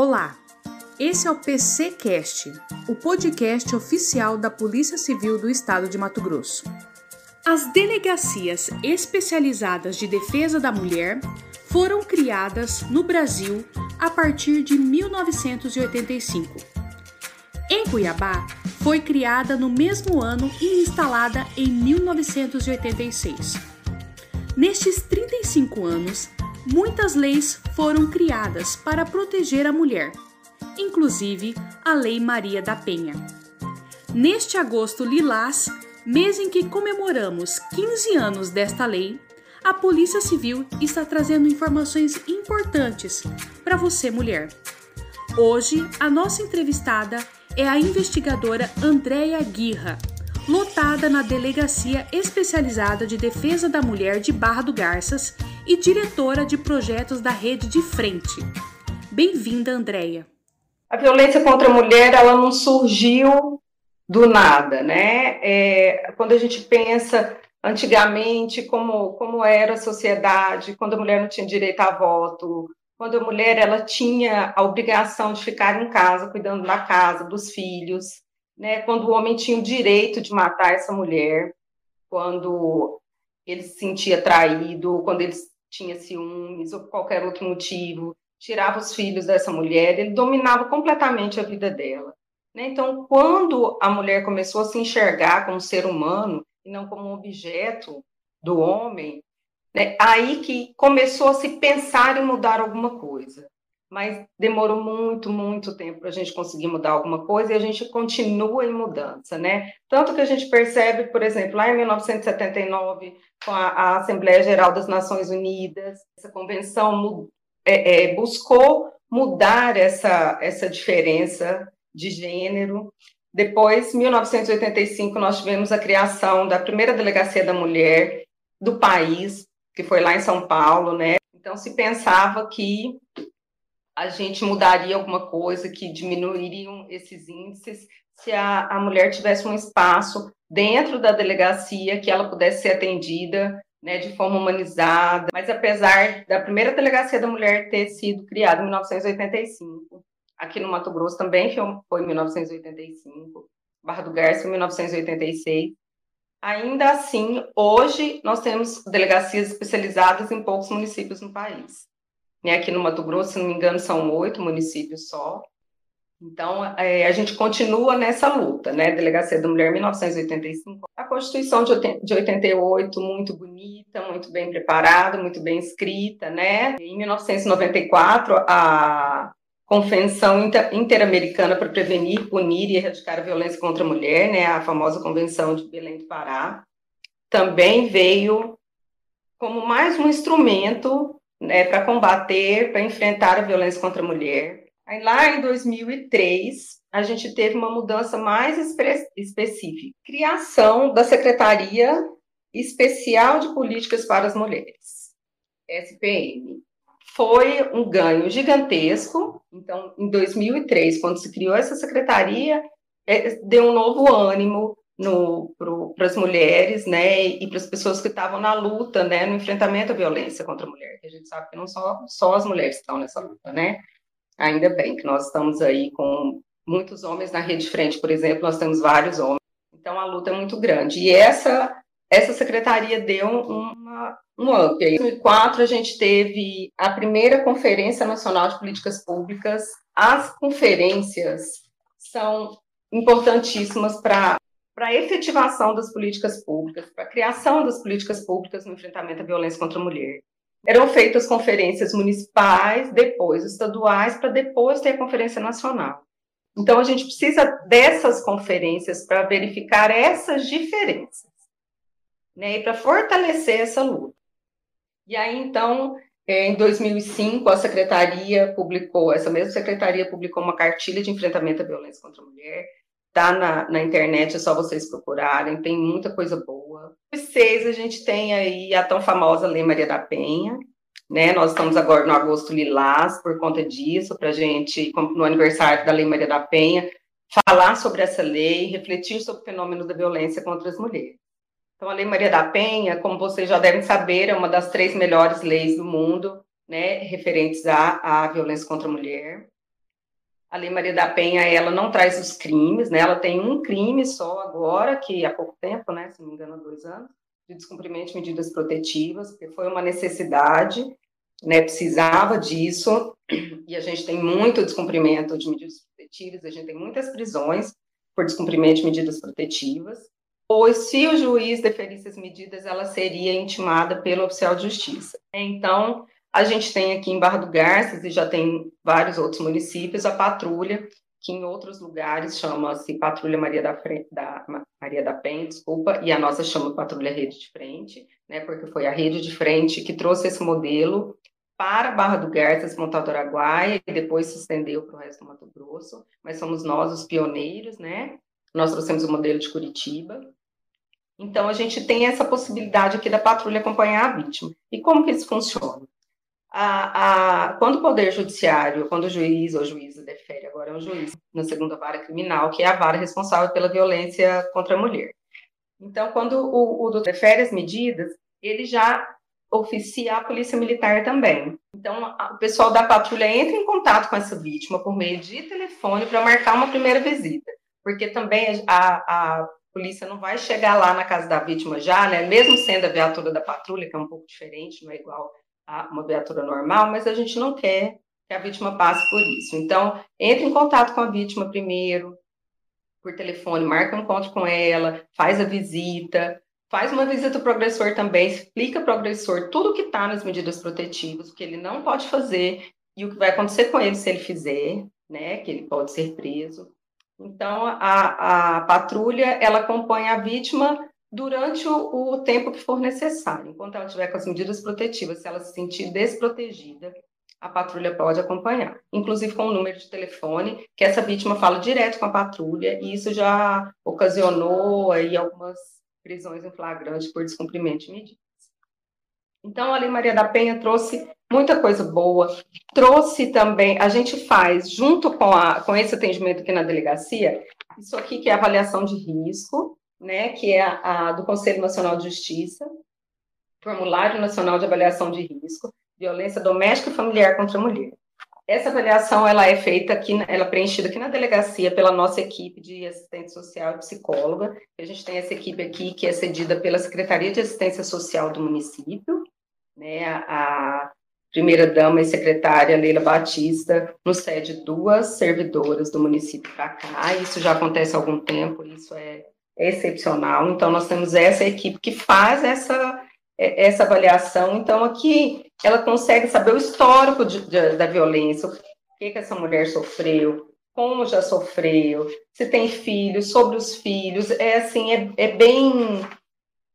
Olá, esse é o PCcast, o podcast oficial da Polícia Civil do Estado de Mato Grosso. As delegacias especializadas de defesa da mulher foram criadas no Brasil a partir de 1985. Em Cuiabá, foi criada no mesmo ano e instalada em 1986. Nestes 35 anos, muitas leis foram criadas para proteger a mulher, inclusive a Lei Maria da Penha. Neste agosto lilás, mês em que comemoramos 15 anos desta lei, a Polícia Civil está trazendo informações importantes para você, mulher. Hoje, a nossa entrevistada é a investigadora Andréia Guirra, lotada na Delegacia Especializada de Defesa da Mulher de Barra do Garças e diretora de projetos da Rede de Frente. Bem-vinda, Andréia. A violência contra a mulher, ela não surgiu do nada, né? É, quando a gente pensa antigamente como, como era a sociedade, quando a mulher não tinha direito a voto, quando a mulher ela tinha a obrigação de ficar em casa, cuidando da casa, dos filhos, né? Quando o homem tinha o direito de matar essa mulher, quando ele se sentia traído, quando ele tinha ciúmes ou qualquer outro motivo, tirava os filhos dessa mulher, ele dominava completamente a vida dela. Né? Então, quando a mulher começou a se enxergar como ser humano e não como um objeto do homem, né? aí que começou a se pensar em mudar alguma coisa. Mas demorou muito, muito tempo para a gente conseguir mudar alguma coisa e a gente continua em mudança, né? Tanto que a gente percebe, por exemplo, lá em 1979, com a, a Assembleia Geral das Nações Unidas, essa convenção é, é, buscou mudar essa, essa diferença de gênero. Depois, em 1985, nós tivemos a criação da primeira delegacia da mulher do país, que foi lá em São Paulo, né? Então, se pensava que a gente mudaria alguma coisa, que diminuiriam esses índices, se a, a mulher tivesse um espaço dentro da delegacia que ela pudesse ser atendida né, de forma humanizada. Mas apesar da primeira delegacia da mulher ter sido criada em 1985, aqui no Mato Grosso também foi em 1985, Barra do Garça em 1986. Ainda assim, hoje nós temos delegacias especializadas em poucos municípios no país. Né, aqui no Mato Grosso, se não me engano, são oito municípios só. Então, é, a gente continua nessa luta, né? Delegacia da Mulher, 1985. A Constituição de 88, muito bonita, muito bem preparada, muito bem escrita, né? Em 1994, a Convenção Interamericana para Prevenir, Punir e Erradicar a Violência contra a Mulher, né? A famosa Convenção de Belém do Pará, também veio como mais um instrumento né, para combater, para enfrentar a violência contra a mulher. Aí, lá em 2003, a gente teve uma mudança mais específica, criação da Secretaria Especial de Políticas para as Mulheres, SPM. Foi um ganho gigantesco. Então, em 2003, quando se criou essa secretaria, é, deu um novo ânimo para as mulheres, né, e para as pessoas que estavam na luta, né, no enfrentamento à violência contra a mulher. Que a gente sabe que não só, só as mulheres estão nessa luta, né? Ainda bem que nós estamos aí com muitos homens na rede frente, por exemplo, nós temos vários homens. Então a luta é muito grande. E essa essa secretaria deu uma, um up. Em 2004 a gente teve a primeira Conferência Nacional de Políticas Públicas. As conferências são importantíssimas para para a efetivação das políticas públicas, para a criação das políticas públicas no enfrentamento à violência contra a mulher eram feitas conferências municipais, depois estaduais, para depois ter a conferência nacional. Então, a gente precisa dessas conferências para verificar essas diferenças, né, e para fortalecer essa luta. E aí, então, é, em 2005, a secretaria publicou, essa mesma secretaria publicou uma cartilha de enfrentamento à violência contra a mulher, Tá na, na internet, é só vocês procurarem, tem muita coisa boa. Seis, a gente tem aí a tão famosa Lei Maria da Penha, né? Nós estamos agora no agosto lilás por conta disso, para gente, no aniversário da Lei Maria da Penha, falar sobre essa lei, refletir sobre o fenômeno da violência contra as mulheres. Então, a Lei Maria da Penha, como vocês já devem saber, é uma das três melhores leis do mundo, né, referentes à, à violência contra a mulher. A Lei Maria da Penha, ela não traz os crimes, né? Ela tem um crime só agora, que há pouco tempo, né? Se não me engano, há dois anos, de descumprimento de medidas protetivas, porque foi uma necessidade, né? Precisava disso, e a gente tem muito descumprimento de medidas protetivas, a gente tem muitas prisões por descumprimento de medidas protetivas. Pois, se o juiz deferisse as medidas, ela seria intimada pelo oficial de justiça. Então, a gente tem aqui em Barra do Garças, e já tem vários outros municípios, a patrulha, que em outros lugares chama-se Patrulha Maria da, Frente, da, Maria da Penha, desculpa, e a nossa chama Patrulha Rede de Frente, né, porque foi a Rede de Frente que trouxe esse modelo para Barra do Garças, Montado Araguaia, e depois se estendeu para o resto do Mato Grosso, mas somos nós os pioneiros, né? Nós trouxemos o modelo de Curitiba. Então, a gente tem essa possibilidade aqui da patrulha acompanhar a vítima. E como que isso funciona? A, a, quando o Poder Judiciário, quando o juiz ou juíza defere, agora é um juiz na segunda vara criminal, que é a vara responsável pela violência contra a mulher. Então, quando o, o defere as medidas, ele já oficia a polícia militar também. Então, a, o pessoal da patrulha entra em contato com essa vítima por meio de telefone para marcar uma primeira visita, porque também a, a polícia não vai chegar lá na casa da vítima já, né? Mesmo sendo a viatura da patrulha, que é um pouco diferente, não é igual uma viatura normal, mas a gente não quer que a vítima passe por isso. Então, entre em contato com a vítima primeiro, por telefone, marca um encontro com ela, faz a visita, faz uma visita para o agressor também, explica para o agressor tudo o que está nas medidas protetivas, o que ele não pode fazer e o que vai acontecer com ele se ele fizer, né, que ele pode ser preso. Então, a, a patrulha, ela acompanha a vítima durante o, o, tempo que for necessário. Enquanto ela estiver com as medidas protetivas, se ela se sentir desprotegida, a patrulha pode acompanhar, inclusive com o número de telefone, que essa vítima fala direto com a patrulha, e isso já ocasionou aí algumas prisões em flagrante por descumprimento de medidas. Então, a Lei Maria da Penha trouxe muita coisa boa, trouxe também, a gente faz, junto com, a, com esse atendimento aqui na delegacia, isso aqui que é avaliação de risco, né, que é a, a do Conselho Nacional de Justiça, Formulário Nacional de Avaliação de Risco, Violência Doméstica e Familiar contra a Mulher. Essa avaliação ela é feita aqui, ela é preenchida aqui na delegacia pela nossa equipe de assistente social e psicóloga. A gente tem essa equipe aqui que é cedida pela Secretaria de Assistência Social do município, né? A primeira dama e secretária Leila Batista nos cede duas servidoras do município para cá. Isso já acontece há algum tempo, isso é excepcional. Então, nós temos essa equipe que faz essa, é, essa avaliação. Então, aqui ela consegue saber o histórico de, de, da violência, o que, que essa mulher sofreu, como já sofreu, se tem filhos, sobre os filhos. É assim, é, é bem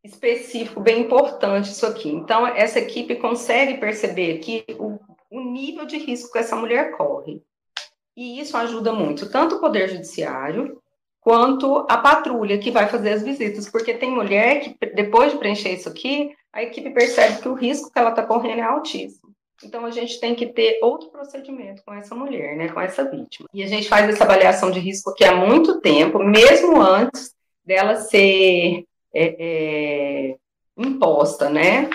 específico, bem importante isso aqui. Então, essa equipe consegue perceber aqui o, o nível de risco que essa mulher corre. E isso ajuda muito, tanto o Poder Judiciário, quanto a patrulha que vai fazer as visitas, porque tem mulher que, depois de preencher isso aqui, a equipe percebe que o risco que ela está correndo é altíssimo. Então, a gente tem que ter outro procedimento com essa mulher, né, com essa vítima. E a gente faz essa avaliação de risco aqui há muito tempo, mesmo antes dela ser é, é, imposta, né?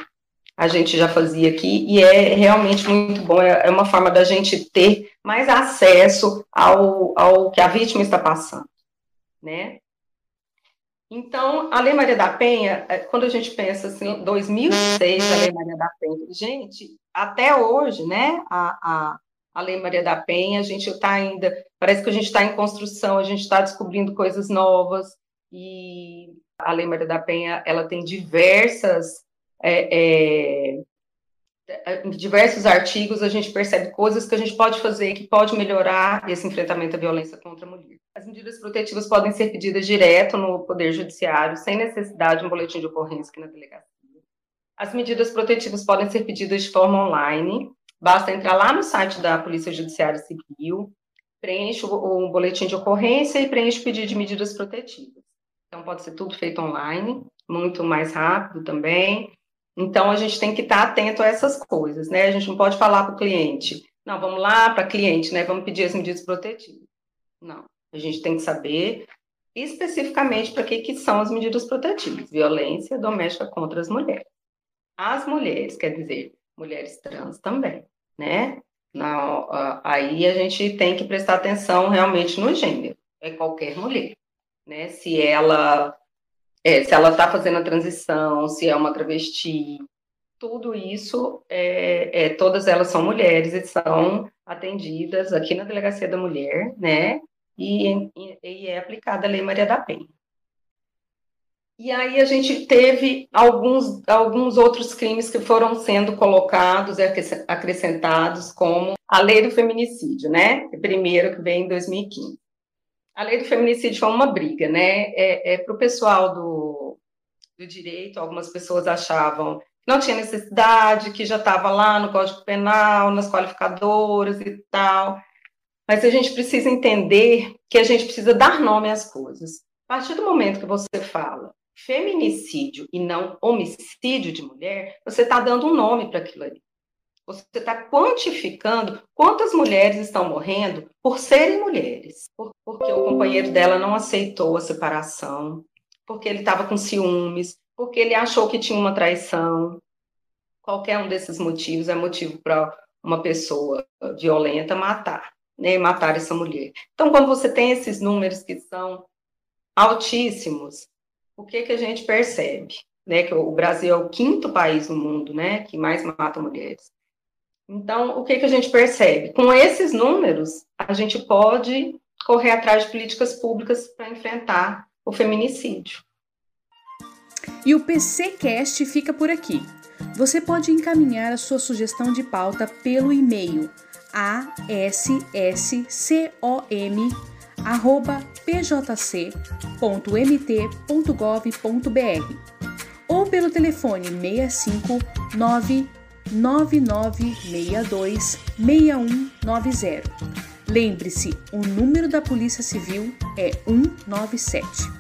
A gente já fazia aqui e é realmente muito bom. É, é uma forma da gente ter mais acesso ao, ao que a vítima está passando né? Então, a Lei Maria da Penha, é, quando a gente pensa assim, 2006, a Lei Maria da Penha, gente, até hoje, né, a, a, a Lei Maria da Penha, a gente está ainda, parece que a gente está em construção, a gente está descobrindo coisas novas, e a Lei Maria da Penha, ela tem diversas é, é, em diversos artigos a gente percebe coisas que a gente pode fazer que pode melhorar esse enfrentamento à violência contra a mulher. As medidas protetivas podem ser pedidas direto no Poder Judiciário, sem necessidade de um boletim de ocorrência aqui na delegacia. As medidas protetivas podem ser pedidas de forma online, basta entrar lá no site da Polícia Judiciária Civil, preenche o, boletim de ocorrência e preenche o pedido de medidas protetivas. Então, pode ser tudo feito online, muito mais rápido também. Então, a gente tem que estar atento a essas coisas, né? A gente não pode falar para o cliente, não, vamos lá para cliente, né? Vamos pedir as medidas protetivas. Não, a gente tem que saber especificamente para que, que são as medidas protetivas. Violência doméstica contra as mulheres. As mulheres, quer dizer, mulheres trans também, né? Não, aí a gente tem que prestar atenção realmente no gênero. É qualquer mulher, né? Se ela é, se ela está fazendo a transição, se é uma travesti, tudo isso, é, é, todas elas são mulheres e são atendidas aqui na Delegacia da Mulher, né? E, e, e é aplicada a Lei Maria da Penha. E aí a gente teve alguns, alguns outros crimes que foram sendo colocados e acrescentados, como a lei do feminicídio, né? Primeiro que veio em 2015. A lei do feminicídio foi uma briga, né? É, é para o pessoal do, do direito, algumas pessoas achavam que não tinha necessidade, que já estava lá no Código Penal, nas qualificadoras e tal. Mas a gente precisa entender que a gente precisa dar nome às coisas. A partir do momento que você fala feminicídio e não homicídio de mulher, você está dando um nome para aquilo ali. Você está quantificando quantas mulheres estão morrendo por serem mulheres, porque o companheiro dela não aceitou a separação, porque ele estava com ciúmes, porque ele achou que tinha uma traição. Qualquer um desses motivos é motivo para uma pessoa violenta matar, né, matar essa mulher. Então, quando você tem esses números que são altíssimos, o que, que a gente percebe? Né, que o Brasil é o quinto país no mundo né, que mais mata mulheres. Então, o que, que a gente percebe? Com esses números, a gente pode correr atrás de políticas públicas para enfrentar o feminicídio. E o PCcast fica por aqui. Você pode encaminhar a sua sugestão de pauta pelo e-mail asscom pjc.mt.gov.br ou pelo telefone 65 99962 6190. Lembre-se, o número da Polícia Civil é 197.